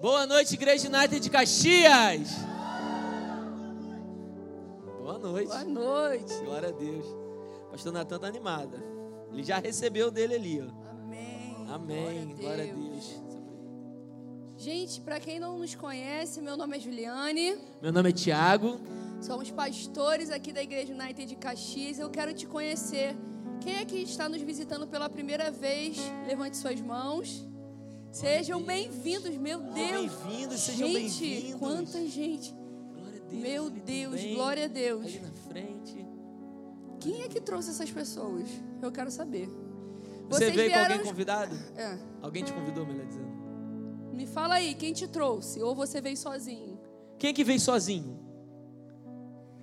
Boa noite, Igreja United de Caxias. Boa noite. Boa noite. Glória a Deus. Pastor Natan tá animada. Ele já recebeu dele ali, ó. Amém. Amém. Glória a Deus. Gente, para quem não nos conhece, meu nome é Juliane. Meu nome é Tiago. Somos pastores aqui da Igreja United de Caxias. Eu quero te conhecer. Quem é que está nos visitando pela primeira vez? Levante suas mãos. Sejam bem-vindos, meu Deus. Bem-vindos, sejam Gente, bem-vindos. quanta gente. Glória a Deus. Meu Deus, glória a Deus. Ali na frente. Quem é que trouxe essas pessoas? Eu quero saber. Você Vocês veio com vieram- alguém convidado? É. Alguém te convidou, melhor dizendo. Me fala aí, quem te trouxe? Ou você veio sozinho? Quem é que veio sozinho?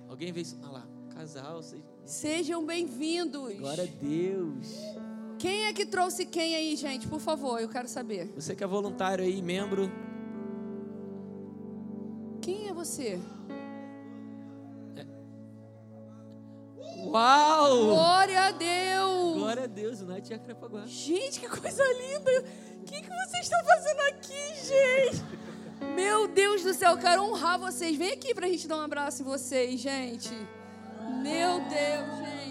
Alguém veio. Ah lá, casal. Vocês... Sejam bem-vindos. Glória a Deus. Quem é que trouxe quem aí, gente? Por favor, eu quero saber. Você que é voluntário aí, membro. Quem é você? Uau! Glória a Deus! Glória a Deus, o Night Jacarepaguá. Gente, que coisa linda! O que, que vocês estão fazendo aqui, gente? Meu Deus do céu, eu quero honrar vocês. Vem aqui pra gente dar um abraço em vocês, gente. Meu Deus, gente.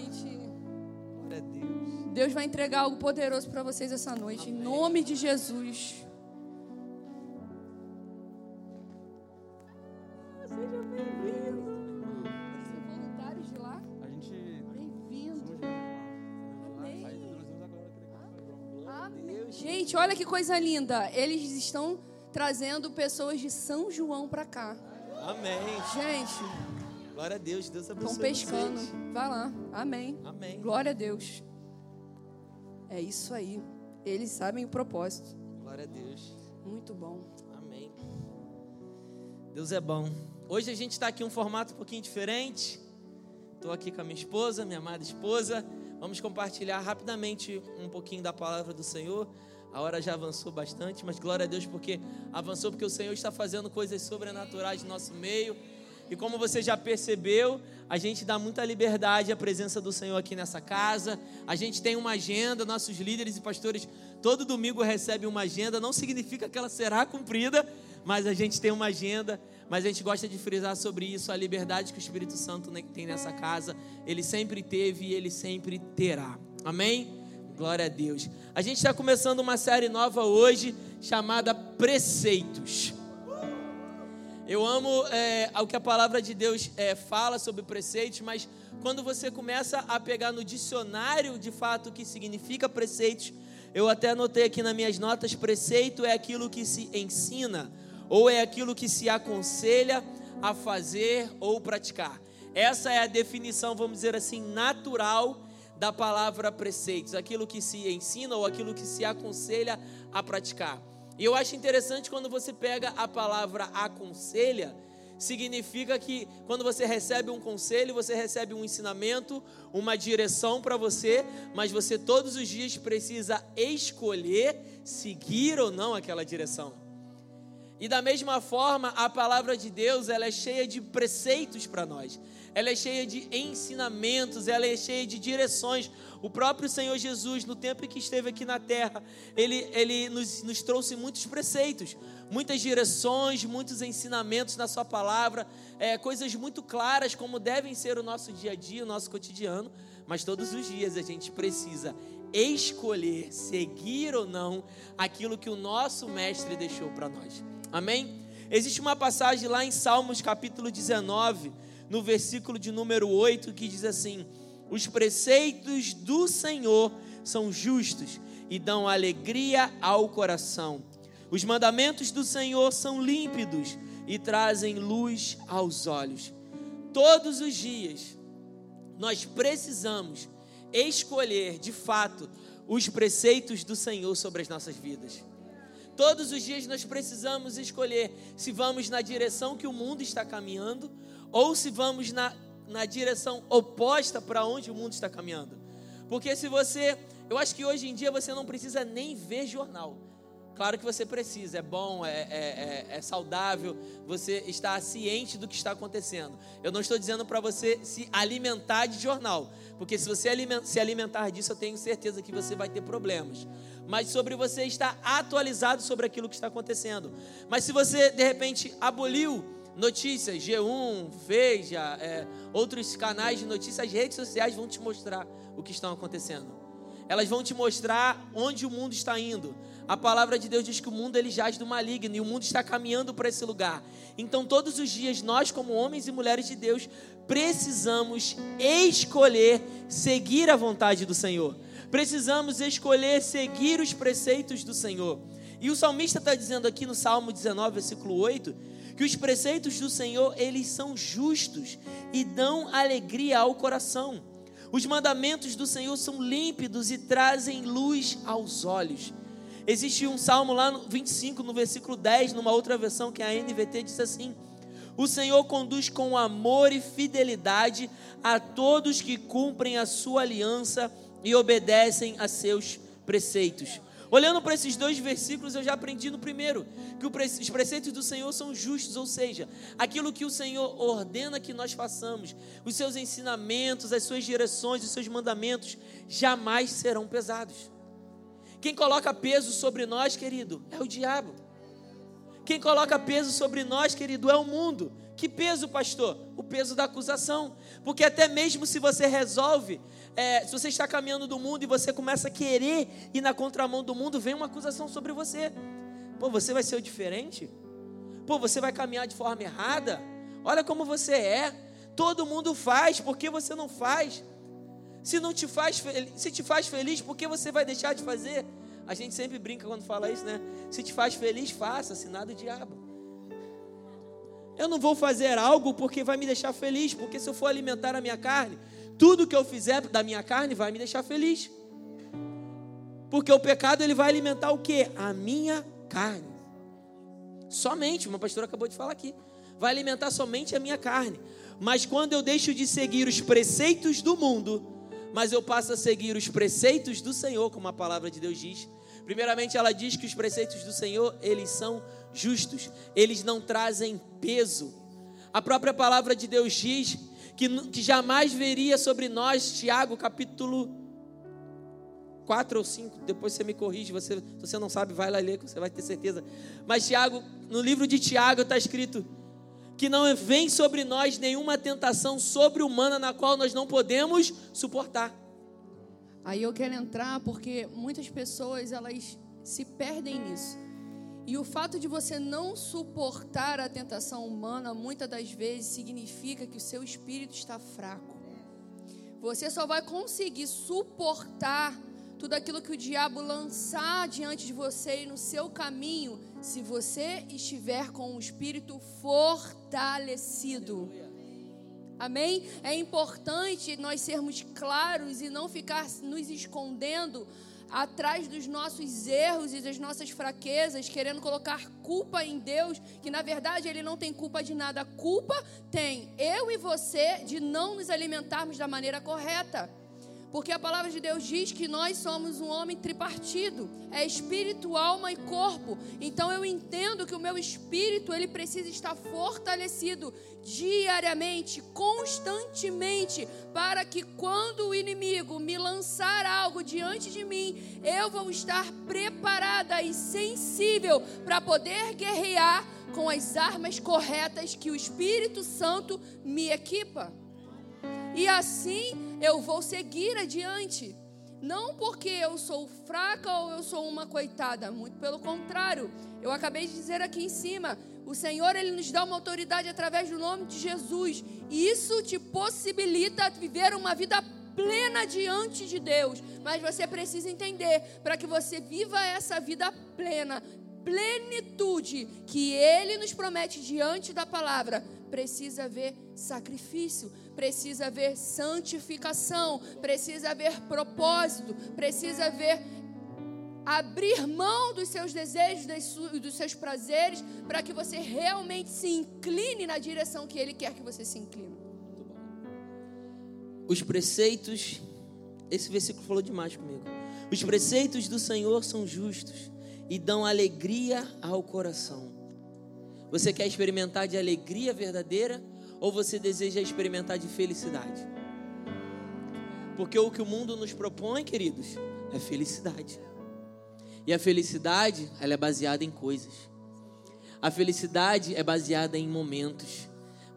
Deus. Vai entregar algo poderoso pra vocês essa noite, em nome de Jesus. Seja bem-vindo. São voluntários de lá? A gente. Bem-vindo. Amém. Amém. Gente, olha que coisa linda. Eles estão trazendo pessoas de São João pra cá. Amém. Gente, Glória a Deus. Deus abençoe estão pescando. vocês. Vai lá. Amém. Amém. Glória a Deus. É isso aí. Eles sabem o propósito. Glória a Deus. Muito bom. Amém. Deus é bom. Hoje a gente está aqui em um formato um pouquinho diferente. Estou aqui com a minha esposa, minha amada esposa. Vamos compartilhar rapidamente um pouquinho da palavra do Senhor. A hora já avançou bastante, mas glória a Deus porque avançou porque o Senhor está fazendo coisas sobrenaturais no nosso meio. E como você já percebeu, a gente dá muita liberdade à presença do Senhor aqui nessa casa. A gente tem uma agenda, nossos líderes e pastores todo domingo recebem uma agenda. Não significa que ela será cumprida, mas a gente tem uma agenda. Mas a gente gosta de frisar sobre isso, a liberdade que o Espírito Santo tem nessa casa. Ele sempre teve e ele sempre terá. Amém? Glória a Deus. A gente está começando uma série nova hoje chamada Preceitos. Eu amo é, o que a palavra de Deus é, fala sobre preceitos, mas quando você começa a pegar no dicionário de fato o que significa preceitos, eu até anotei aqui nas minhas notas: preceito é aquilo que se ensina, ou é aquilo que se aconselha a fazer ou praticar. Essa é a definição, vamos dizer assim, natural da palavra preceitos, aquilo que se ensina ou aquilo que se aconselha a praticar. E eu acho interessante quando você pega a palavra aconselha, significa que quando você recebe um conselho, você recebe um ensinamento, uma direção para você, mas você todos os dias precisa escolher seguir ou não aquela direção. E da mesma forma, a palavra de Deus, ela é cheia de preceitos para nós. Ela é cheia de ensinamentos, ela é cheia de direções. O próprio Senhor Jesus, no tempo em que esteve aqui na terra, ele, ele nos, nos trouxe muitos preceitos, muitas direções, muitos ensinamentos na Sua palavra, é, coisas muito claras como devem ser o nosso dia a dia, o nosso cotidiano. Mas todos os dias a gente precisa escolher seguir ou não aquilo que o nosso mestre deixou para nós. Amém? Existe uma passagem lá em Salmos capítulo 19, no versículo de número 8, que diz assim: Os preceitos do Senhor são justos e dão alegria ao coração. Os mandamentos do Senhor são límpidos e trazem luz aos olhos. Todos os dias nós precisamos escolher de fato os preceitos do Senhor sobre as nossas vidas. Todos os dias nós precisamos escolher se vamos na direção que o mundo está caminhando ou se vamos na, na direção oposta para onde o mundo está caminhando. Porque se você. Eu acho que hoje em dia você não precisa nem ver jornal. Claro que você precisa, é bom, é, é, é, é saudável, você está ciente do que está acontecendo. Eu não estou dizendo para você se alimentar de jornal, porque se você se alimentar disso, eu tenho certeza que você vai ter problemas. mas sobre você estar atualizado sobre aquilo que está acontecendo. Mas se você de repente aboliu notícias, G1, Veja, é, outros canais de notícias, as redes sociais vão te mostrar o que está acontecendo. Elas vão te mostrar onde o mundo está indo. A palavra de Deus diz que o mundo ele jaz do maligno e o mundo está caminhando para esse lugar. Então, todos os dias, nós, como homens e mulheres de Deus, precisamos escolher seguir a vontade do Senhor. Precisamos escolher seguir os preceitos do Senhor. E o salmista está dizendo aqui no Salmo 19, versículo 8, que os preceitos do Senhor, eles são justos e dão alegria ao coração. Os mandamentos do Senhor são límpidos e trazem luz aos olhos. Existe um salmo lá no 25, no versículo 10, numa outra versão que é a NVT diz assim: O Senhor conduz com amor e fidelidade a todos que cumprem a sua aliança e obedecem a seus preceitos. Olhando para esses dois versículos, eu já aprendi no primeiro que os preceitos do Senhor são justos, ou seja, aquilo que o Senhor ordena que nós façamos, os seus ensinamentos, as suas direções, os seus mandamentos jamais serão pesados. Quem coloca peso sobre nós, querido, é o diabo. Quem coloca peso sobre nós, querido, é o mundo. Que peso, pastor? O peso da acusação. Porque até mesmo se você resolve é, se você está caminhando do mundo e você começa a querer ir na contramão do mundo, vem uma acusação sobre você. Pô, você vai ser o diferente? Pô, você vai caminhar de forma errada? Olha como você é. Todo mundo faz, por que você não faz? Se não te faz, se te faz feliz, por que você vai deixar de fazer? A gente sempre brinca quando fala isso, né? Se te faz feliz, faça, se nada o diabo. Eu não vou fazer algo porque vai me deixar feliz, porque se eu for alimentar a minha carne, tudo que eu fizer da minha carne vai me deixar feliz. Porque o pecado ele vai alimentar o que? A minha carne. Somente, uma pastora acabou de falar aqui. Vai alimentar somente a minha carne. Mas quando eu deixo de seguir os preceitos do mundo, mas eu passo a seguir os preceitos do Senhor, como a palavra de Deus diz. Primeiramente, ela diz que os preceitos do Senhor, eles são justos, eles não trazem peso. A própria palavra de Deus diz que, que jamais veria sobre nós, Tiago, capítulo 4 ou 5, depois você me corrige, você, se você não sabe, vai lá ler, você vai ter certeza. Mas Tiago, no livro de Tiago está escrito que não vem sobre nós nenhuma tentação sobre-humana na qual nós não podemos suportar. Aí eu quero entrar porque muitas pessoas elas se perdem nisso. E o fato de você não suportar a tentação humana, muitas das vezes, significa que o seu espírito está fraco. Você só vai conseguir suportar tudo aquilo que o diabo lançar diante de você e no seu caminho, se você estiver com o espírito fortalecido. Amém? É importante nós sermos claros e não ficar nos escondendo atrás dos nossos erros e das nossas fraquezas, querendo colocar culpa em Deus, que na verdade Ele não tem culpa de nada. A culpa tem eu e você de não nos alimentarmos da maneira correta. Porque a palavra de Deus diz que nós somos um homem tripartido, é espírito, alma e corpo. Então eu entendo que o meu espírito ele precisa estar fortalecido diariamente, constantemente, para que quando o inimigo me lançar algo diante de mim, eu vou estar preparada e sensível para poder guerrear com as armas corretas que o Espírito Santo me equipa. E assim eu vou seguir adiante. Não porque eu sou fraca ou eu sou uma coitada, muito pelo contrário. Eu acabei de dizer aqui em cima, o Senhor ele nos dá uma autoridade através do nome de Jesus. E isso te possibilita viver uma vida plena diante de Deus. Mas você precisa entender, para que você viva essa vida plena, plenitude que ele nos promete diante da palavra, precisa haver sacrifício, precisa haver santificação, precisa haver propósito, precisa haver abrir mão dos seus desejos, dos seus prazeres, para que você realmente se incline na direção que Ele quer que você se incline. Os preceitos, esse versículo falou demais comigo. Os preceitos do Senhor são justos e dão alegria ao coração. Você quer experimentar de alegria verdadeira ou você deseja experimentar de felicidade? Porque o que o mundo nos propõe, queridos, é felicidade. E a felicidade, ela é baseada em coisas. A felicidade é baseada em momentos.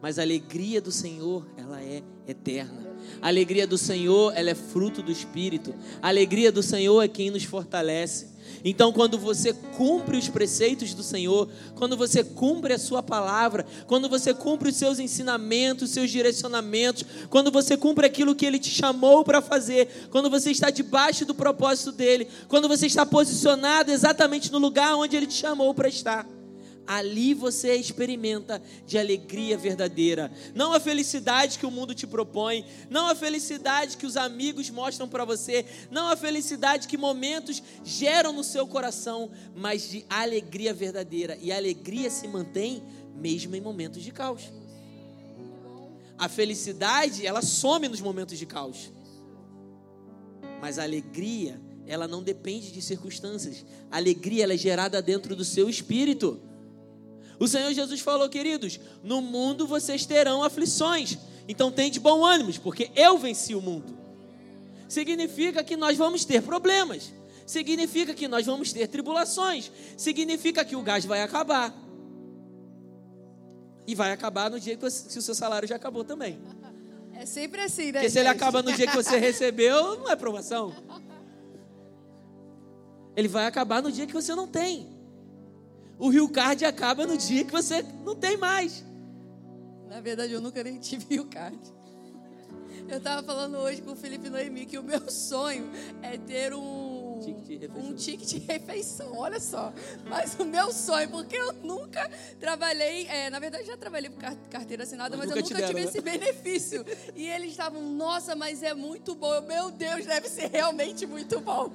Mas a alegria do Senhor, ela é eterna. A alegria do Senhor, ela é fruto do Espírito. A alegria do Senhor é quem nos fortalece. Então, quando você cumpre os preceitos do Senhor, quando você cumpre a Sua palavra, quando você cumpre os seus ensinamentos, os seus direcionamentos, quando você cumpre aquilo que Ele te chamou para fazer, quando você está debaixo do propósito dEle, quando você está posicionado exatamente no lugar onde Ele te chamou para estar ali você experimenta de alegria verdadeira. Não a felicidade que o mundo te propõe, não a felicidade que os amigos mostram para você, não a felicidade que momentos geram no seu coração, mas de alegria verdadeira. E a alegria se mantém mesmo em momentos de caos. A felicidade, ela some nos momentos de caos. Mas a alegria, ela não depende de circunstâncias. A alegria ela é gerada dentro do seu espírito. O Senhor Jesus falou, queridos: no mundo vocês terão aflições, então de bom ânimo, porque eu venci o mundo. Significa que nós vamos ter problemas, significa que nós vamos ter tribulações, significa que o gás vai acabar. E vai acabar no dia que, o seu salário já acabou também. É sempre assim, né? Porque se ele acaba no dia que você recebeu, não é promoção. Ele vai acabar no dia que você não tem. O Rio Card acaba no dia que você não tem mais. Na verdade, eu nunca nem tive Rio Card. Eu estava falando hoje com o Felipe Noemi que o meu sonho é ter um ticket um ticket de refeição, olha só. Mas o meu sonho, porque eu nunca trabalhei, é, na verdade já trabalhei por carteira assinada, mas, mas eu nunca deram, tive né? esse benefício. E eles estavam, nossa, mas é muito bom. Eu, meu Deus, deve ser realmente muito bom.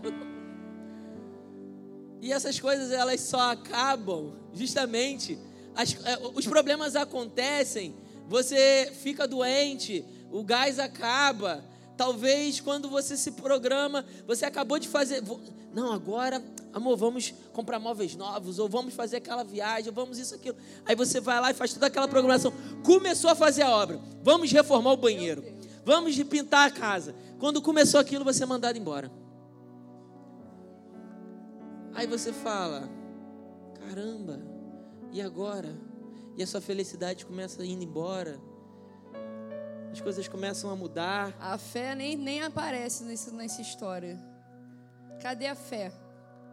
E essas coisas elas só acabam justamente. As, é, os problemas acontecem, você fica doente, o gás acaba. Talvez quando você se programa, você acabou de fazer. Não, agora, amor, vamos comprar móveis novos, ou vamos fazer aquela viagem, ou vamos isso, aquilo. Aí você vai lá e faz toda aquela programação. Começou a fazer a obra. Vamos reformar o banheiro. Vamos pintar a casa. Quando começou aquilo, você é mandado embora. Aí você fala: caramba, e agora? E a sua felicidade começa a ir embora. As coisas começam a mudar. A fé nem, nem aparece nesse, nessa história. Cadê a fé?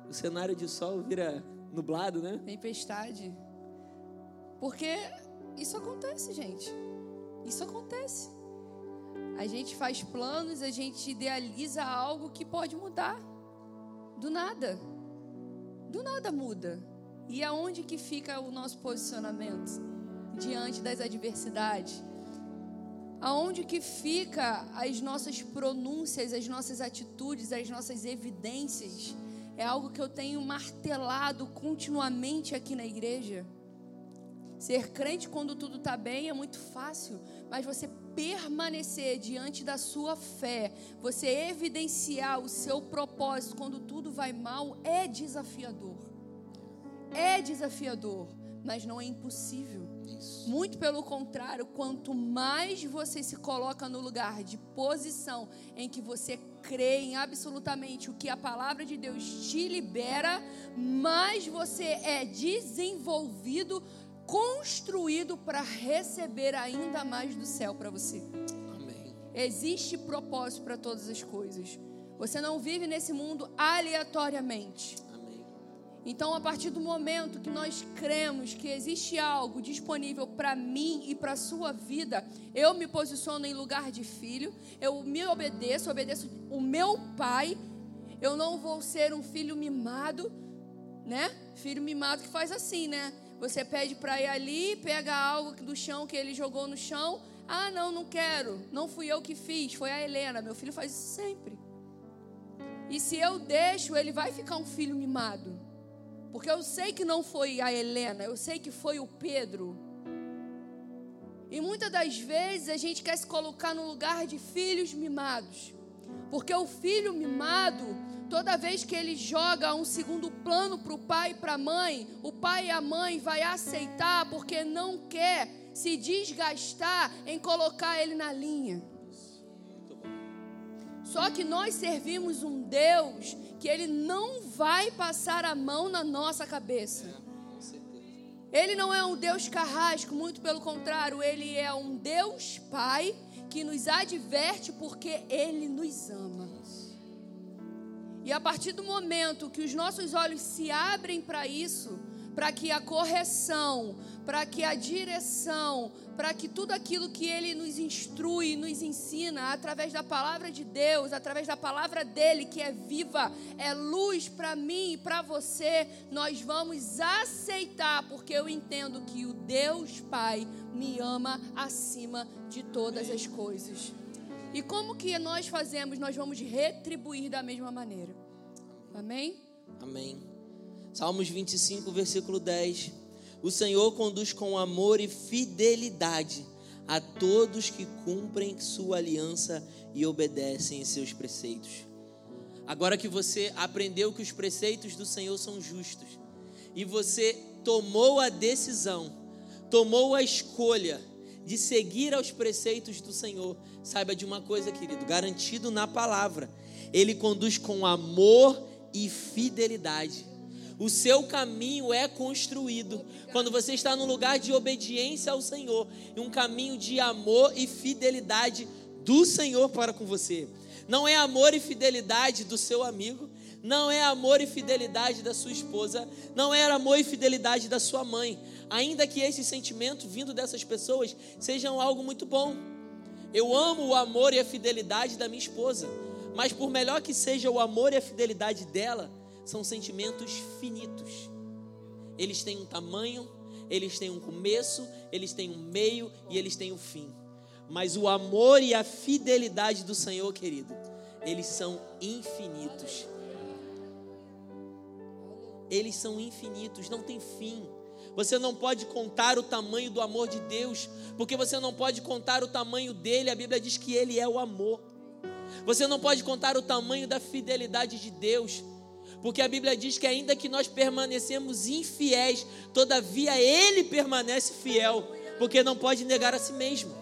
O cenário de sol vira nublado, né? Tempestade. Porque isso acontece, gente. Isso acontece. A gente faz planos, a gente idealiza algo que pode mudar. Do nada do nada muda. E aonde que fica o nosso posicionamento diante das adversidades? Aonde que fica as nossas pronúncias, as nossas atitudes, as nossas evidências? É algo que eu tenho martelado continuamente aqui na igreja. Ser crente quando tudo está bem é muito fácil, mas você permanecer diante da sua fé, você evidenciar o seu propósito quando tudo vai mal, é desafiador. É desafiador, mas não é impossível. Isso. Muito pelo contrário, quanto mais você se coloca no lugar de posição em que você crê em absolutamente o que a palavra de Deus te libera, mais você é desenvolvido construído para receber ainda mais do céu para você. Amém. Existe propósito para todas as coisas. Você não vive nesse mundo aleatoriamente. Amém. Então, a partir do momento que nós cremos que existe algo disponível para mim e para a sua vida, eu me posiciono em lugar de filho, eu me obedeço, obedeço o meu pai. Eu não vou ser um filho mimado, né? Filho mimado que faz assim, né? Você pede para ir ali, pega algo do chão que ele jogou no chão. Ah, não, não quero. Não fui eu que fiz, foi a Helena. Meu filho faz isso sempre. E se eu deixo, ele vai ficar um filho mimado. Porque eu sei que não foi a Helena, eu sei que foi o Pedro. E muitas das vezes a gente quer se colocar no lugar de filhos mimados. Porque o filho mimado Toda vez que ele joga um segundo plano para o pai e para a mãe, o pai e a mãe vai aceitar porque não quer se desgastar em colocar ele na linha. Só que nós servimos um Deus que ele não vai passar a mão na nossa cabeça. Ele não é um Deus carrasco, muito pelo contrário, ele é um Deus Pai que nos adverte porque ele nos ama. E a partir do momento que os nossos olhos se abrem para isso, para que a correção, para que a direção, para que tudo aquilo que Ele nos instrui, nos ensina, através da palavra de Deus, através da palavra dele, que é viva, é luz para mim e para você, nós vamos aceitar, porque eu entendo que o Deus Pai me ama acima de todas as coisas. E como que nós fazemos? Nós vamos retribuir da mesma maneira. Amém? Amém. Salmos 25, versículo 10. O Senhor conduz com amor e fidelidade a todos que cumprem sua aliança e obedecem seus preceitos. Agora que você aprendeu que os preceitos do Senhor são justos e você tomou a decisão, tomou a escolha de seguir aos preceitos do Senhor, saiba de uma coisa, querido, garantido na palavra, Ele conduz com amor e fidelidade. O seu caminho é construído quando você está no lugar de obediência ao Senhor, e um caminho de amor e fidelidade do Senhor para com você. Não é amor e fidelidade do seu amigo, não é amor e fidelidade da sua esposa, não é amor e fidelidade da sua mãe, ainda que esse sentimento vindo dessas pessoas sejam algo muito bom. Eu amo o amor e a fidelidade da minha esposa, mas por melhor que seja o amor e a fidelidade dela, são sentimentos finitos. Eles têm um tamanho, eles têm um começo, eles têm um meio e eles têm um fim. Mas o amor e a fidelidade do Senhor, querido, eles são infinitos. Eles são infinitos, não tem fim. Você não pode contar o tamanho do amor de Deus, porque você não pode contar o tamanho dele. A Bíblia diz que ele é o amor. Você não pode contar o tamanho da fidelidade de Deus, porque a Bíblia diz que ainda que nós permanecemos infiéis, todavia ele permanece fiel, porque não pode negar a si mesmo.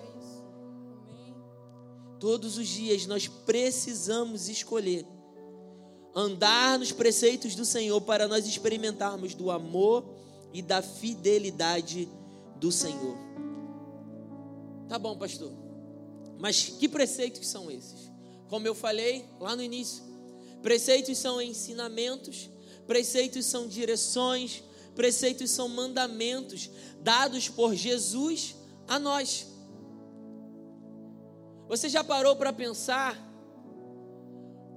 Todos os dias nós precisamos escolher andar nos preceitos do Senhor para nós experimentarmos do amor e da fidelidade do Senhor. Tá bom, pastor. Mas que preceitos são esses? Como eu falei lá no início, preceitos são ensinamentos, preceitos são direções, preceitos são mandamentos dados por Jesus a nós. Você já parou para pensar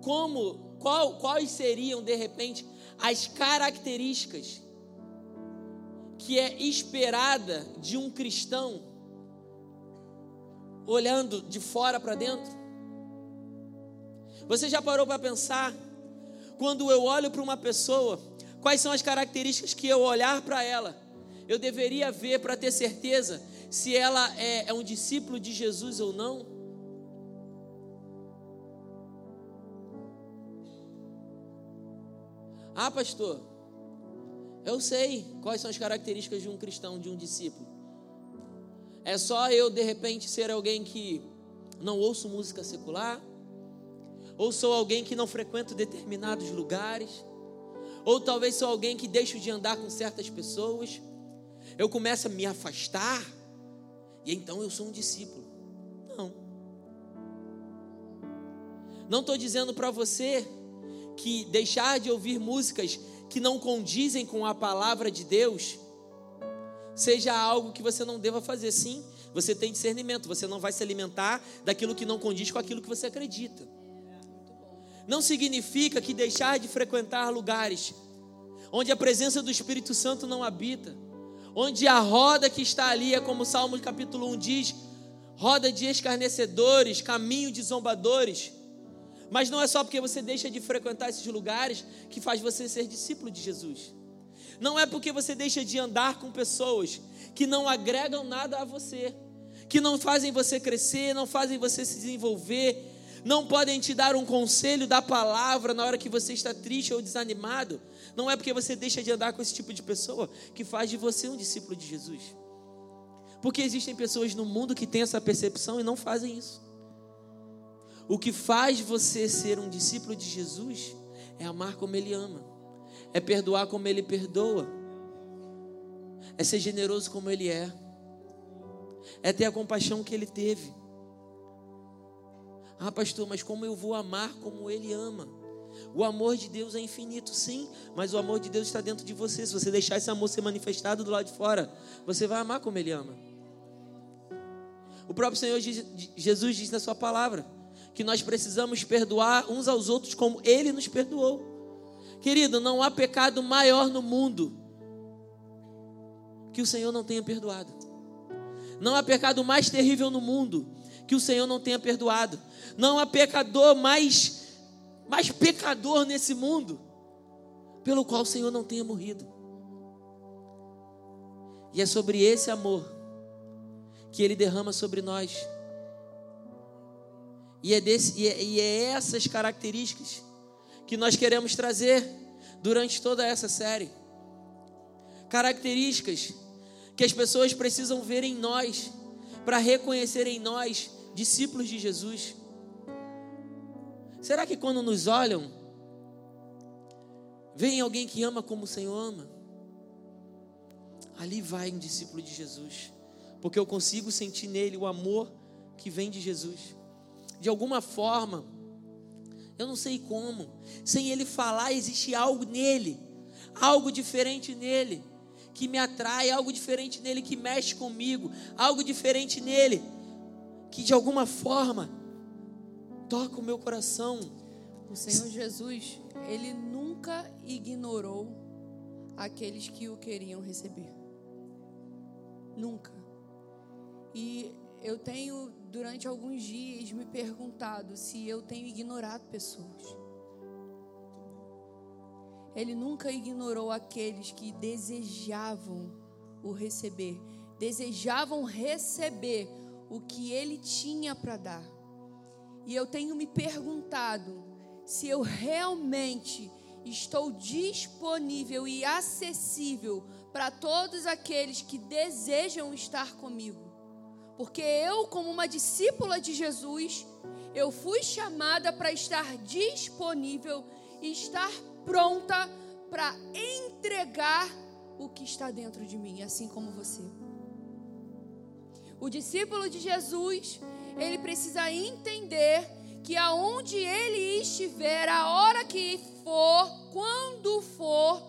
como, qual, quais seriam de repente as características que é esperada de um cristão olhando de fora para dentro? Você já parou para pensar quando eu olho para uma pessoa, quais são as características que eu olhar para ela, eu deveria ver para ter certeza se ela é, é um discípulo de Jesus ou não? Ah, pastor, eu sei quais são as características de um cristão, de um discípulo. É só eu, de repente, ser alguém que não ouço música secular, ou sou alguém que não frequento determinados lugares, ou talvez sou alguém que deixo de andar com certas pessoas, eu começo a me afastar, e então eu sou um discípulo. Não. Não estou dizendo para você que deixar de ouvir músicas que não condizem com a palavra de Deus seja algo que você não deva fazer. Sim, você tem discernimento, você não vai se alimentar daquilo que não condiz com aquilo que você acredita. Não significa que deixar de frequentar lugares onde a presença do Espírito Santo não habita, onde a roda que está ali é como o Salmo capítulo 1 diz, roda de escarnecedores, caminho de zombadores. Mas não é só porque você deixa de frequentar esses lugares que faz você ser discípulo de Jesus. Não é porque você deixa de andar com pessoas que não agregam nada a você, que não fazem você crescer, não fazem você se desenvolver, não podem te dar um conselho da palavra na hora que você está triste ou desanimado. Não é porque você deixa de andar com esse tipo de pessoa que faz de você um discípulo de Jesus. Porque existem pessoas no mundo que têm essa percepção e não fazem isso. O que faz você ser um discípulo de Jesus é amar como Ele ama, é perdoar como Ele perdoa, é ser generoso como Ele é, é ter a compaixão que Ele teve. Ah, pastor, mas como eu vou amar como Ele ama? O amor de Deus é infinito, sim, mas o amor de Deus está dentro de você. Se você deixar esse amor ser manifestado do lado de fora, você vai amar como Ele ama. O próprio Senhor Jesus diz na Sua palavra que nós precisamos perdoar uns aos outros como Ele nos perdoou. Querido, não há pecado maior no mundo que o Senhor não tenha perdoado. Não há pecado mais terrível no mundo que o Senhor não tenha perdoado. Não há pecador mais mais pecador nesse mundo pelo qual o Senhor não tenha morrido. E é sobre esse amor que ele derrama sobre nós. E é, desse, e é, e é essas características que nós queremos trazer durante toda essa série. Características que as pessoas precisam ver em nós, para reconhecer em nós discípulos de Jesus. Será que quando nos olham, vem alguém que ama como o Senhor ama? Ali vai um discípulo de Jesus, porque eu consigo sentir nele o amor que vem de Jesus. De alguma forma, eu não sei como, sem ele falar, existe algo nele, algo diferente nele, que me atrai, algo diferente nele que mexe comigo, algo diferente nele, que de alguma forma toca o meu coração. O Senhor Jesus, ele nunca ignorou aqueles que o queriam receber. Nunca. E eu tenho, durante alguns dias, me perguntado se eu tenho ignorado pessoas. Ele nunca ignorou aqueles que desejavam o receber, desejavam receber o que ele tinha para dar. E eu tenho me perguntado se eu realmente estou disponível e acessível para todos aqueles que desejam estar comigo. Porque eu, como uma discípula de Jesus, eu fui chamada para estar disponível e estar pronta para entregar o que está dentro de mim, assim como você. O discípulo de Jesus, ele precisa entender que aonde ele estiver, a hora que for, quando for,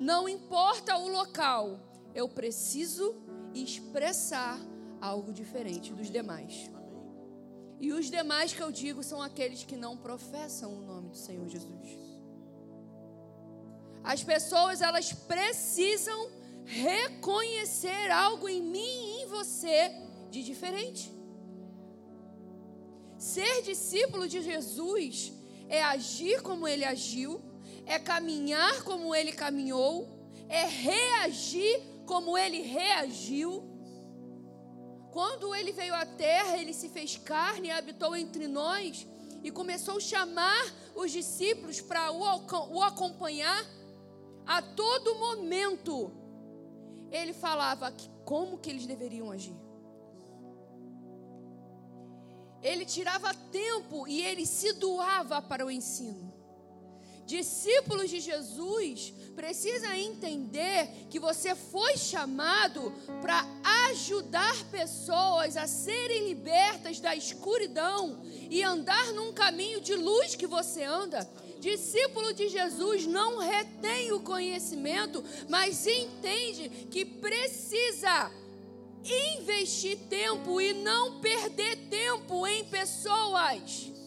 não importa o local, eu preciso expressar algo diferente dos demais. E os demais que eu digo são aqueles que não professam o nome do Senhor Jesus. As pessoas, elas precisam reconhecer algo em mim e em você de diferente. Ser discípulo de Jesus é agir como ele agiu, é caminhar como ele caminhou, é reagir como ele reagiu. Quando ele veio à terra, ele se fez carne e habitou entre nós e começou a chamar os discípulos para o acompanhar a todo momento. Ele falava que como que eles deveriam agir ele tirava tempo e ele se doava para o ensino. Discípulos de Jesus precisa entender que você foi chamado para ajudar pessoas a serem libertas da escuridão e andar num caminho de luz que você anda. Discípulo de Jesus não retém o conhecimento, mas entende que precisa investir tempo e não perder tempo em pessoas.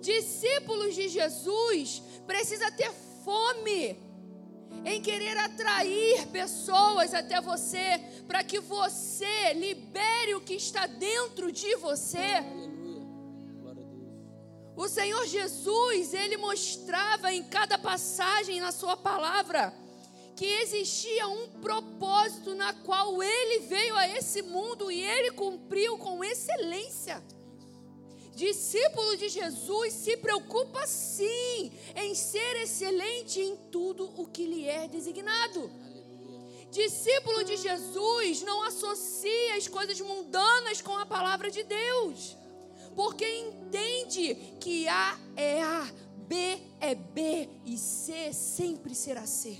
Discípulos de Jesus precisa ter fome em querer atrair pessoas até você, para que você libere o que está dentro de você. O Senhor Jesus, ele mostrava em cada passagem na sua palavra que existia um propósito na qual ele veio a esse mundo e ele cumpriu com excelência. Discípulo de Jesus se preocupa sim em ser excelente em tudo o que lhe é designado. Discípulo de Jesus não associa as coisas mundanas com a palavra de Deus. porque entende que A é A, B é B e C sempre será C.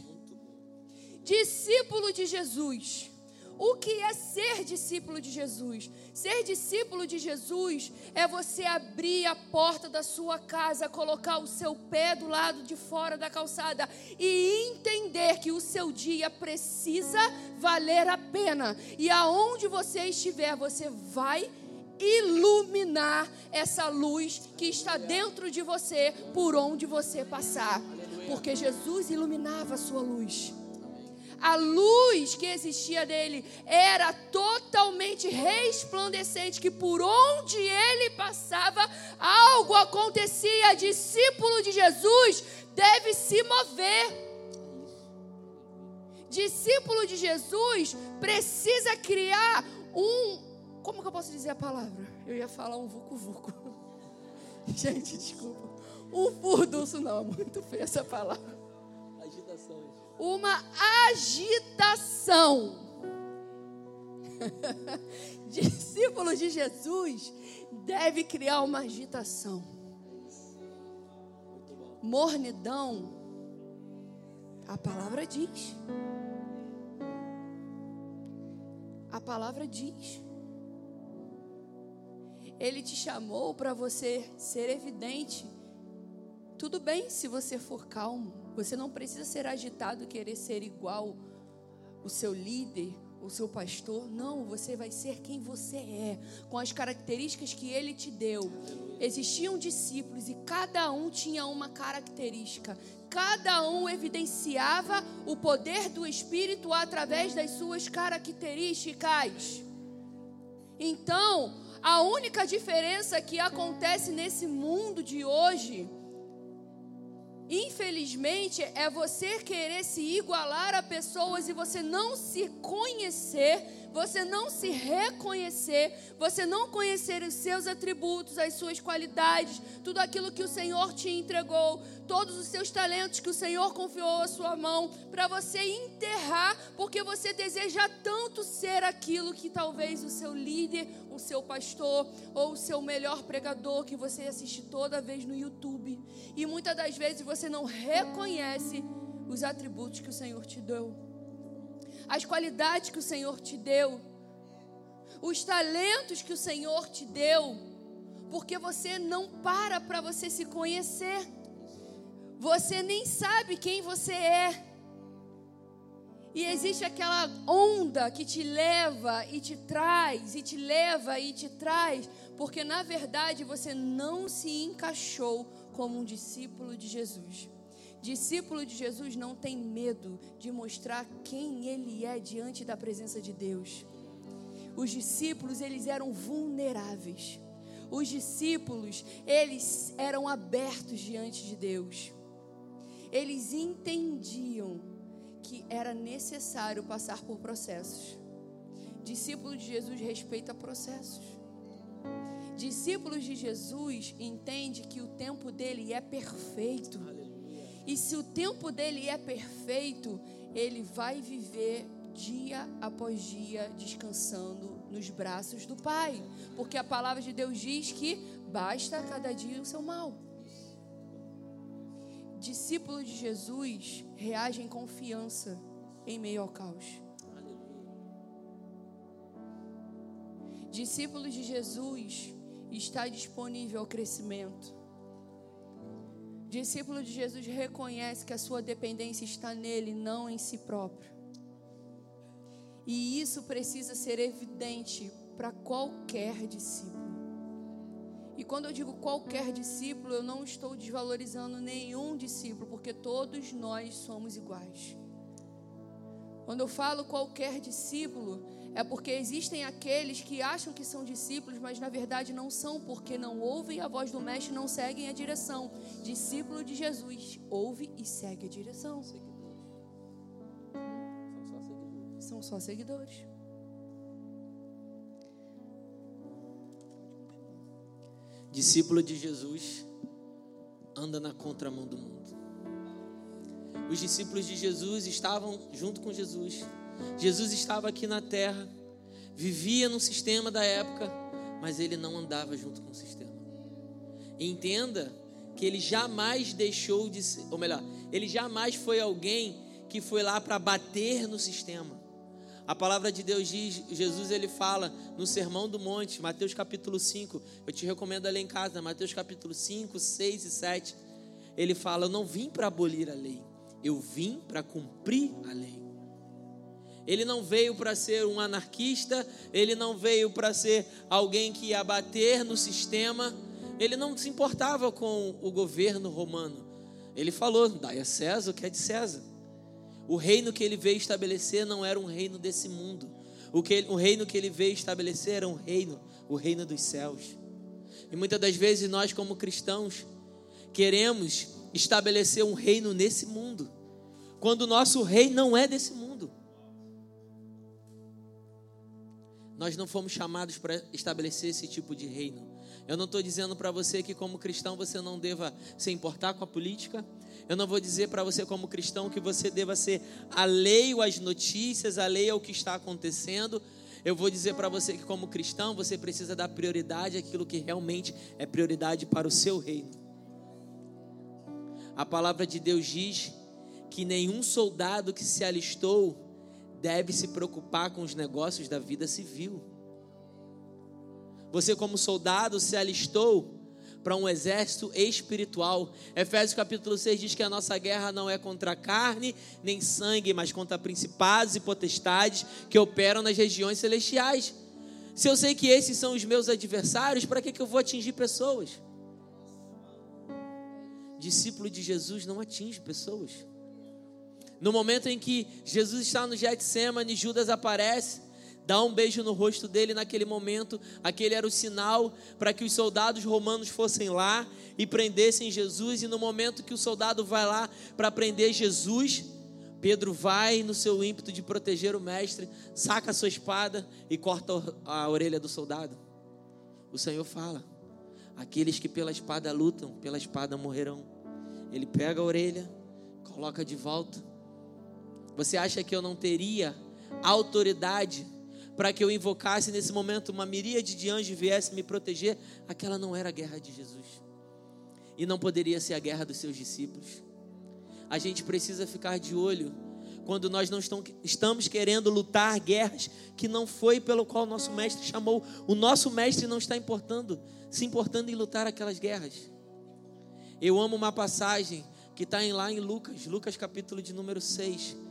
Discípulo de Jesus. O que é ser discípulo de Jesus? Ser discípulo de Jesus é você abrir a porta da sua casa, colocar o seu pé do lado de fora da calçada e entender que o seu dia precisa valer a pena. E aonde você estiver, você vai iluminar essa luz que está dentro de você por onde você passar. Porque Jesus iluminava a sua luz. A luz que existia dele era totalmente resplandecente, que por onde ele passava, algo acontecia. Discípulo de Jesus deve se mover. Discípulo de Jesus precisa criar um como que eu posso dizer a palavra? Eu ia falar um vucu-vucu. Gente, desculpa. Um furdunço não, é muito feia essa palavra. Uma agitação. Discípulo de Jesus deve criar uma agitação. Mornidão, a palavra diz. A palavra diz. Ele te chamou para você ser evidente. Tudo bem se você for calmo. Você não precisa ser agitado, querer ser igual o seu líder, o seu pastor. Não, você vai ser quem você é, com as características que ele te deu. Existiam discípulos e cada um tinha uma característica. Cada um evidenciava o poder do Espírito através das suas características. Então, a única diferença que acontece nesse mundo de hoje, infelizmente, é você querer se igualar a pessoas e você não se conhecer você não se reconhecer, você não conhecer os seus atributos, as suas qualidades, tudo aquilo que o Senhor te entregou, todos os seus talentos que o Senhor confiou à sua mão, para você enterrar, porque você deseja tanto ser aquilo que talvez o seu líder, o seu pastor ou o seu melhor pregador que você assiste toda vez no YouTube. E muitas das vezes você não reconhece os atributos que o Senhor te deu as qualidades que o Senhor te deu, os talentos que o Senhor te deu, porque você não para para você se conhecer. Você nem sabe quem você é. E existe aquela onda que te leva e te traz, e te leva e te traz, porque na verdade você não se encaixou como um discípulo de Jesus. Discípulo de Jesus não tem medo de mostrar quem ele é diante da presença de Deus. Os discípulos, eles eram vulneráveis. Os discípulos, eles eram abertos diante de Deus. Eles entendiam que era necessário passar por processos. Discípulo de Jesus respeita processos. Discípulos de Jesus entende que o tempo dele é perfeito. E se o tempo dele é perfeito, ele vai viver dia após dia descansando nos braços do Pai. Porque a palavra de Deus diz que basta cada dia o seu mal. Discípulos de Jesus reagem confiança em meio ao caos. Discípulos de Jesus está disponível ao crescimento. Discípulo de Jesus reconhece que a sua dependência está nele, não em si próprio. E isso precisa ser evidente para qualquer discípulo. E quando eu digo qualquer discípulo, eu não estou desvalorizando nenhum discípulo, porque todos nós somos iguais. Quando eu falo qualquer discípulo, é porque existem aqueles que acham que são discípulos, mas na verdade não são, porque não ouvem a voz do Mestre e não seguem a direção. Discípulo de Jesus ouve e segue a direção. São só seguidores. Discípulo de Jesus anda na contramão do mundo. Os discípulos de Jesus estavam junto com Jesus Jesus estava aqui na terra, vivia no sistema da época, mas ele não andava junto com o sistema. Entenda que ele jamais deixou de ser, ou melhor, ele jamais foi alguém que foi lá para bater no sistema. A palavra de Deus diz, Jesus ele fala no Sermão do Monte, Mateus capítulo 5. Eu te recomendo ler em casa, Mateus capítulo 5, 6 e 7. Ele fala: Eu não vim para abolir a lei, eu vim para cumprir a lei. Ele não veio para ser um anarquista, ele não veio para ser alguém que ia bater no sistema, ele não se importava com o governo romano. Ele falou: dai a César o que é de César. O reino que ele veio estabelecer não era um reino desse mundo. O, que, o reino que ele veio estabelecer era um reino, o reino dos céus. E muitas das vezes nós, como cristãos, queremos estabelecer um reino nesse mundo, quando o nosso rei não é desse mundo. Nós não fomos chamados para estabelecer esse tipo de reino. Eu não estou dizendo para você que, como cristão, você não deva se importar com a política. Eu não vou dizer para você, como cristão, que você deva ser alheio às notícias, alheio ao que está acontecendo. Eu vou dizer para você que, como cristão, você precisa dar prioridade àquilo que realmente é prioridade para o seu reino. A palavra de Deus diz que nenhum soldado que se alistou deve se preocupar com os negócios da vida civil. Você, como soldado, se alistou para um exército espiritual. Efésios capítulo 6 diz que a nossa guerra não é contra carne nem sangue, mas contra principados e potestades que operam nas regiões celestiais. Se eu sei que esses são os meus adversários, para que, que eu vou atingir pessoas? Discípulo de Jesus não atinge pessoas. No momento em que Jesus está no Getsemane, Judas aparece, dá um beijo no rosto dele naquele momento. Aquele era o sinal para que os soldados romanos fossem lá e prendessem Jesus. E no momento que o soldado vai lá para prender Jesus, Pedro vai no seu ímpeto de proteger o mestre, saca a sua espada e corta a orelha do soldado. O Senhor fala: aqueles que pela espada lutam, pela espada morrerão. Ele pega a orelha, coloca de volta você acha que eu não teria autoridade para que eu invocasse nesse momento uma miríade de anjos viesse me proteger? Aquela não era a guerra de Jesus. E não poderia ser a guerra dos seus discípulos. A gente precisa ficar de olho quando nós não estamos querendo lutar guerras que não foi pelo qual nosso mestre chamou. O nosso mestre não está importando, se importando em lutar aquelas guerras. Eu amo uma passagem que está lá em Lucas, Lucas capítulo de número 6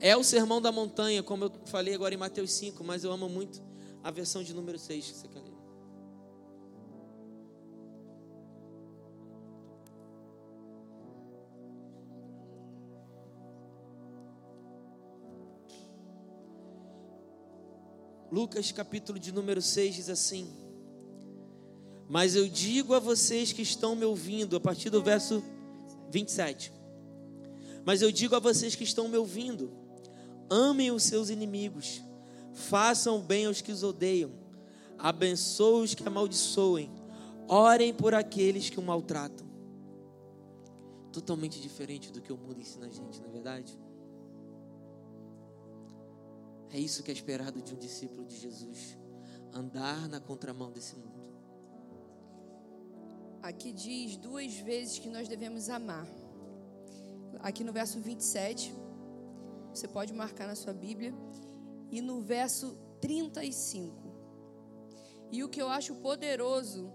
é o sermão da montanha, como eu falei agora em Mateus 5, mas eu amo muito a versão de número 6 que você quer ler. Lucas capítulo de número 6 diz assim: Mas eu digo a vocês que estão me ouvindo, a partir do verso 27. Mas eu digo a vocês que estão me ouvindo, Amem os seus inimigos, façam bem aos que os odeiam, abençoem os que amaldiçoem, orem por aqueles que o maltratam. Totalmente diferente do que o mundo ensina a gente, não é verdade? É isso que é esperado de um discípulo de Jesus, andar na contramão desse mundo. Aqui diz duas vezes que nós devemos amar. Aqui no verso 27, você pode marcar na sua Bíblia. E no verso 35. E o que eu acho poderoso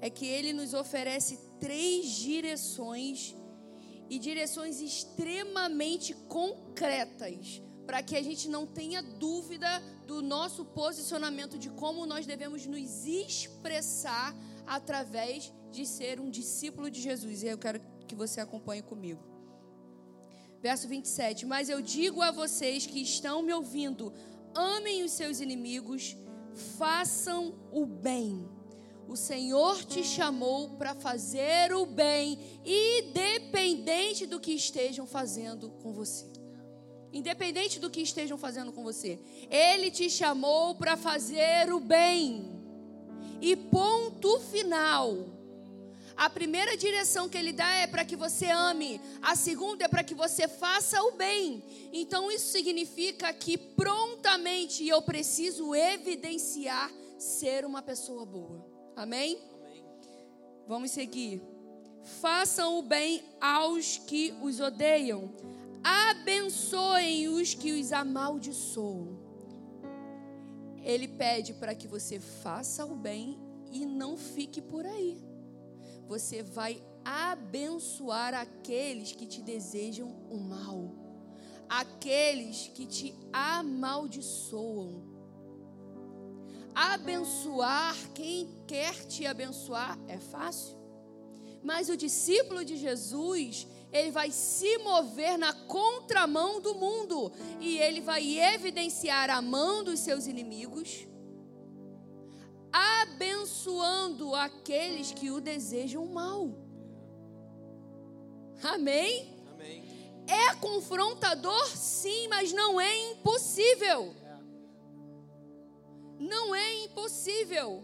é que ele nos oferece três direções e direções extremamente concretas para que a gente não tenha dúvida do nosso posicionamento de como nós devemos nos expressar através de ser um discípulo de Jesus. E eu quero que você acompanhe comigo. Verso 27. Mas eu digo a vocês que estão me ouvindo: amem os seus inimigos, façam o bem. O Senhor te chamou para fazer o bem, independente do que estejam fazendo com você. Independente do que estejam fazendo com você, Ele te chamou para fazer o bem. E ponto final. A primeira direção que ele dá é para que você ame, a segunda é para que você faça o bem. Então isso significa que prontamente eu preciso evidenciar ser uma pessoa boa. Amém? Amém. Vamos seguir. Façam o bem aos que os odeiam. Abençoem os que os amaldiçoam. Ele pede para que você faça o bem e não fique por aí. Você vai abençoar aqueles que te desejam o mal, aqueles que te amaldiçoam. Abençoar quem quer te abençoar é fácil, mas o discípulo de Jesus, ele vai se mover na contramão do mundo e ele vai evidenciar a mão dos seus inimigos, abençoando aqueles que o desejam mal. Amém? Amém. É confrontador, sim, mas não é impossível. Não é impossível.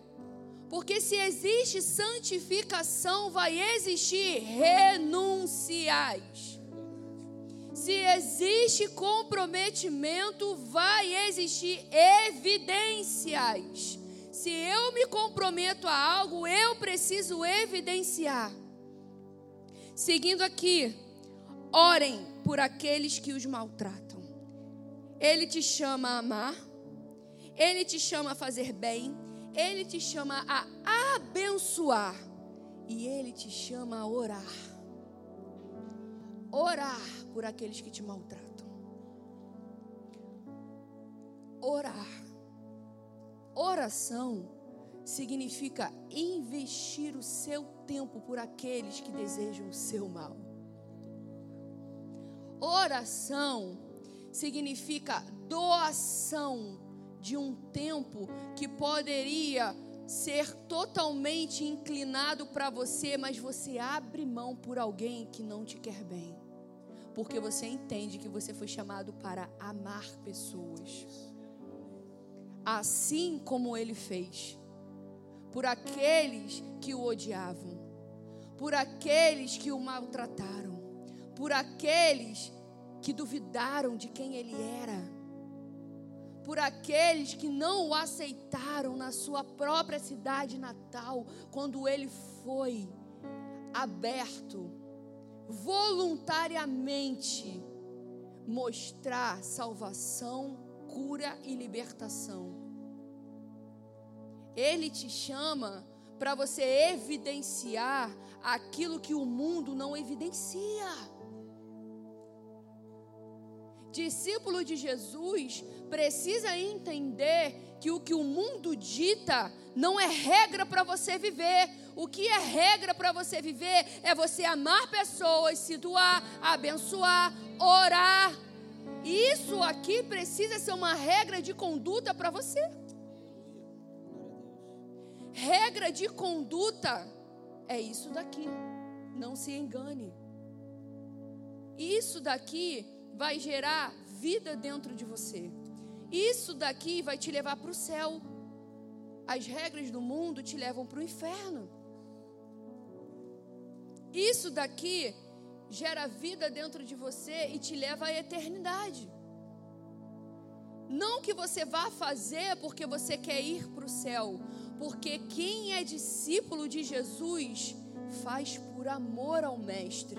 Porque se existe santificação, vai existir renunciais. Se existe comprometimento, vai existir evidências. Se eu me comprometo a algo, eu preciso evidenciar. Seguindo aqui, orem por aqueles que os maltratam. Ele te chama a amar, ele te chama a fazer bem, ele te chama a abençoar e ele te chama a orar. Orar por aqueles que te maltratam. Orar. Oração significa investir o seu tempo por aqueles que desejam o seu mal. Oração significa doação de um tempo que poderia ser totalmente inclinado para você, mas você abre mão por alguém que não te quer bem. Porque você entende que você foi chamado para amar pessoas. Assim como ele fez por aqueles que o odiavam, por aqueles que o maltrataram, por aqueles que duvidaram de quem ele era, por aqueles que não o aceitaram na sua própria cidade natal, quando ele foi aberto voluntariamente mostrar salvação, cura e libertação. Ele te chama para você evidenciar aquilo que o mundo não evidencia. Discípulo de Jesus precisa entender que o que o mundo dita não é regra para você viver. O que é regra para você viver é você amar pessoas, se doar, abençoar, orar. Isso aqui precisa ser uma regra de conduta para você. Regra de conduta é isso daqui. Não se engane. Isso daqui vai gerar vida dentro de você. Isso daqui vai te levar para o céu. As regras do mundo te levam para o inferno. Isso daqui gera vida dentro de você e te leva à eternidade. Não que você vá fazer porque você quer ir para o céu, porque quem é discípulo de Jesus faz por amor ao Mestre.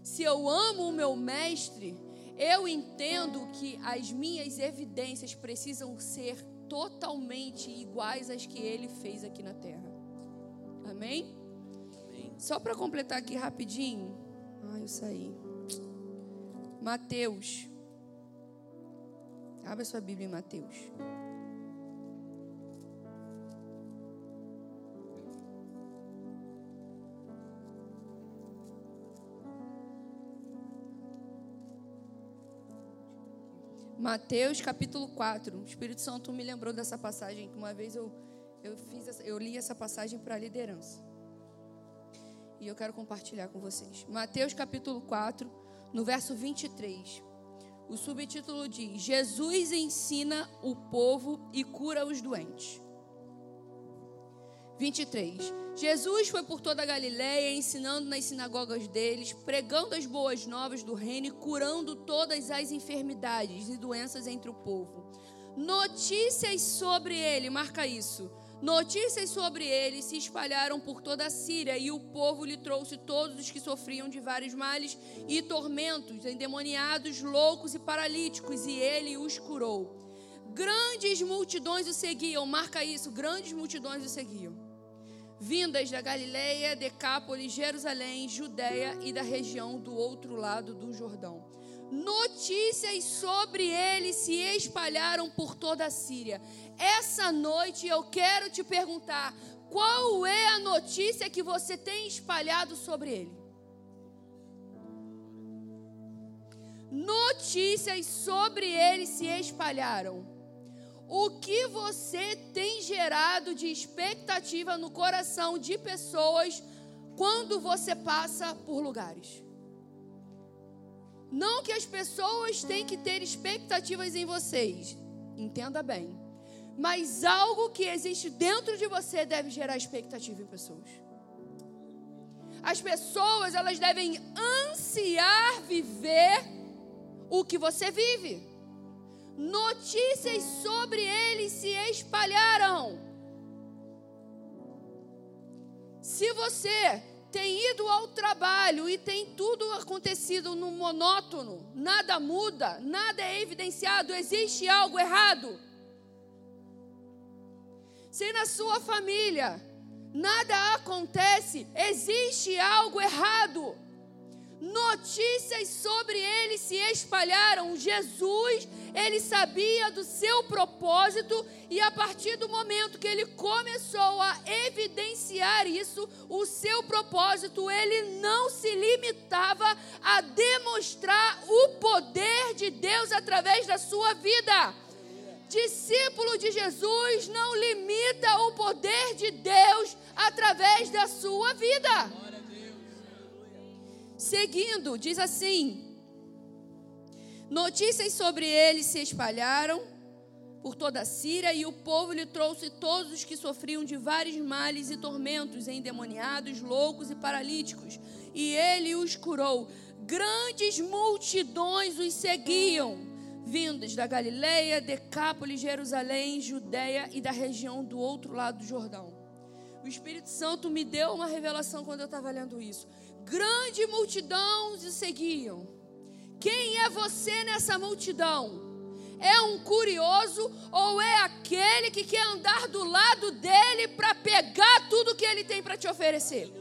Se eu amo o meu Mestre, eu entendo que as minhas evidências precisam ser totalmente iguais às que ele fez aqui na terra. Amém? Amém. Só para completar aqui rapidinho. Ai, eu saí. Mateus. Abra sua Bíblia em Mateus. Mateus capítulo 4. O Espírito Santo me lembrou dessa passagem que uma vez eu, eu, fiz, essa- eu li essa passagem para a liderança. E eu quero compartilhar com vocês. Mateus capítulo 4, no verso 23. O subtítulo diz: Jesus ensina o povo e cura os doentes. 23. Jesus foi por toda a Galiléia, ensinando nas sinagogas deles, pregando as boas novas do reino e curando todas as enfermidades e doenças entre o povo. Notícias sobre ele, marca isso. Notícias sobre ele se espalharam por toda a Síria, e o povo lhe trouxe todos os que sofriam de vários males e tormentos, endemoniados, loucos e paralíticos, e ele os curou. Grandes multidões o seguiam, marca isso, grandes multidões o seguiam. Vindas da Galileia, Decápolis, Jerusalém, Judéia e da região do outro lado do Jordão notícias sobre ele se espalharam por toda a Síria. Essa noite eu quero te perguntar: qual é a notícia que você tem espalhado sobre ele? Notícias sobre ele se espalharam. O que você tem gerado de expectativa no coração de pessoas quando você passa por lugares? Não que as pessoas têm que ter expectativas em vocês, entenda bem. Mas algo que existe dentro de você deve gerar expectativa em pessoas. As pessoas, elas devem ansiar viver o que você vive. Notícias sobre ele se espalharam. Se você tem ido ao trabalho e tem tudo acontecido no monótono, nada muda, nada é evidenciado, existe algo errado. Se na sua família nada acontece, existe algo errado. Notícias sobre ele se espalharam. Jesus, ele sabia do seu propósito e a partir do momento que ele começou a evidenciar isso, o seu propósito, ele não se limitava a demonstrar o poder de Deus através da sua vida. Discípulo de Jesus não limita o poder de Deus através da sua vida. Seguindo, diz assim: Notícias sobre ele se espalharam por toda a Síria, e o povo lhe trouxe todos os que sofriam de vários males e tormentos, endemoniados, loucos e paralíticos, e ele os curou. Grandes multidões os seguiam, vindas da Galileia, Decápolis, Jerusalém, Judéia e da região do outro lado do Jordão. O Espírito Santo me deu uma revelação quando eu estava lendo isso grande multidão o seguiam. Quem é você nessa multidão? É um curioso ou é aquele que quer andar do lado dele para pegar tudo que ele tem para te oferecer?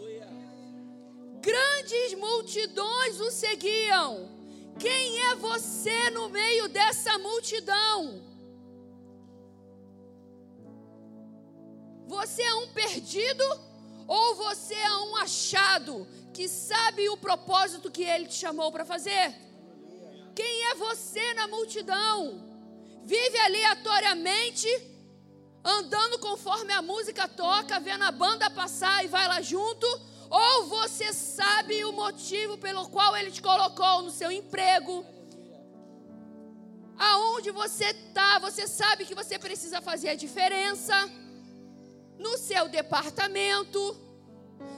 Grandes multidões o seguiam. Quem é você no meio dessa multidão? Você é um perdido ou você é um achado que sabe o propósito que Ele te chamou para fazer? Quem é você na multidão? Vive aleatoriamente, andando conforme a música toca, vendo a banda passar e vai lá junto? Ou você sabe o motivo pelo qual Ele te colocou no seu emprego? Aonde você está, você sabe que você precisa fazer a diferença no seu departamento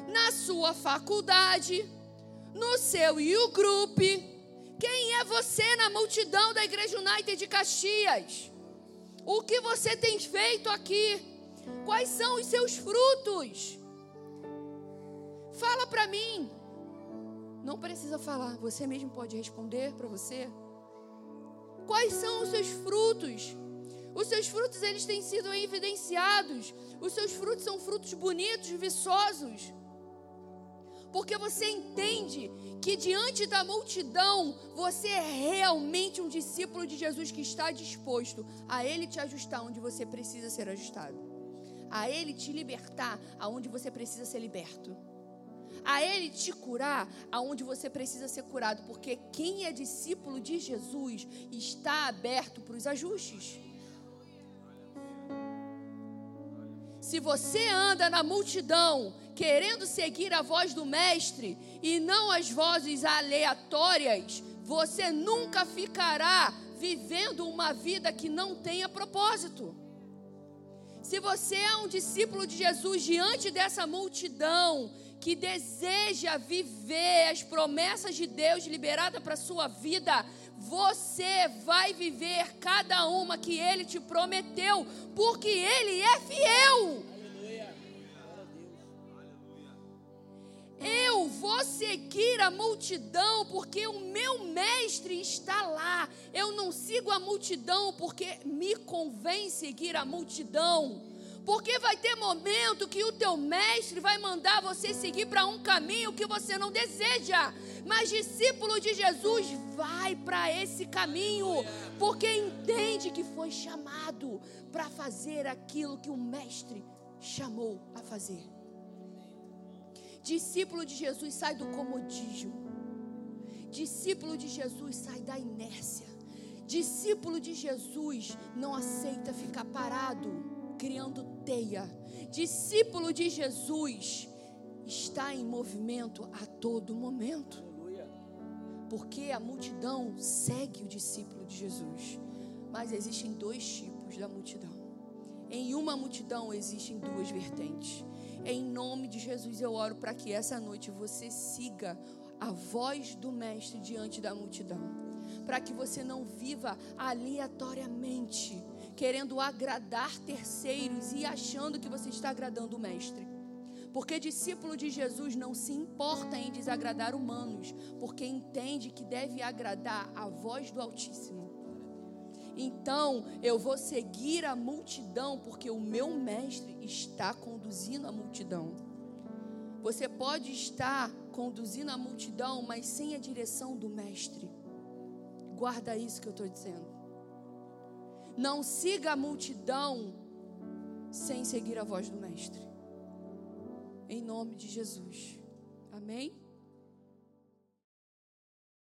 na sua faculdade, no seu U-Group. Quem é você na multidão da Igreja United de Caxias? O que você tem feito aqui? Quais são os seus frutos? Fala para mim. Não precisa falar, você mesmo pode responder para você. Quais são os seus frutos? Os seus frutos eles têm sido evidenciados. Os seus frutos são frutos bonitos, viçosos porque você entende que diante da multidão você é realmente um discípulo de Jesus que está disposto a Ele te ajustar onde você precisa ser ajustado, a Ele te libertar aonde você precisa ser liberto, a Ele te curar aonde você precisa ser curado, porque quem é discípulo de Jesus está aberto para os ajustes. Se você anda na multidão querendo seguir a voz do Mestre e não as vozes aleatórias, você nunca ficará vivendo uma vida que não tenha propósito. Se você é um discípulo de Jesus diante dessa multidão que deseja viver as promessas de Deus liberadas para sua vida, você vai viver cada uma que ele te prometeu, porque ele é fiel. Eu vou seguir a multidão porque o meu mestre está lá. Eu não sigo a multidão porque me convém seguir a multidão. Porque vai ter momento que o teu mestre vai mandar você seguir para um caminho que você não deseja. Mas discípulo de Jesus vai para esse caminho, porque entende que foi chamado para fazer aquilo que o mestre chamou a fazer. Discípulo de Jesus sai do comodismo. Discípulo de Jesus sai da inércia. Discípulo de Jesus não aceita ficar parado criando teia. Discípulo de Jesus está em movimento a todo momento. Porque a multidão segue o discípulo de Jesus. Mas existem dois tipos da multidão. Em uma multidão existem duas vertentes. Em nome de Jesus eu oro para que essa noite você siga a voz do Mestre diante da multidão. Para que você não viva aleatoriamente querendo agradar terceiros e achando que você está agradando o Mestre. Porque discípulo de Jesus não se importa em desagradar humanos, porque entende que deve agradar a voz do Altíssimo. Então eu vou seguir a multidão, porque o meu mestre está conduzindo a multidão. Você pode estar conduzindo a multidão, mas sem a direção do mestre. Guarda isso que eu estou dizendo. Não siga a multidão sem seguir a voz do Mestre. Em nome de Jesus. Amém?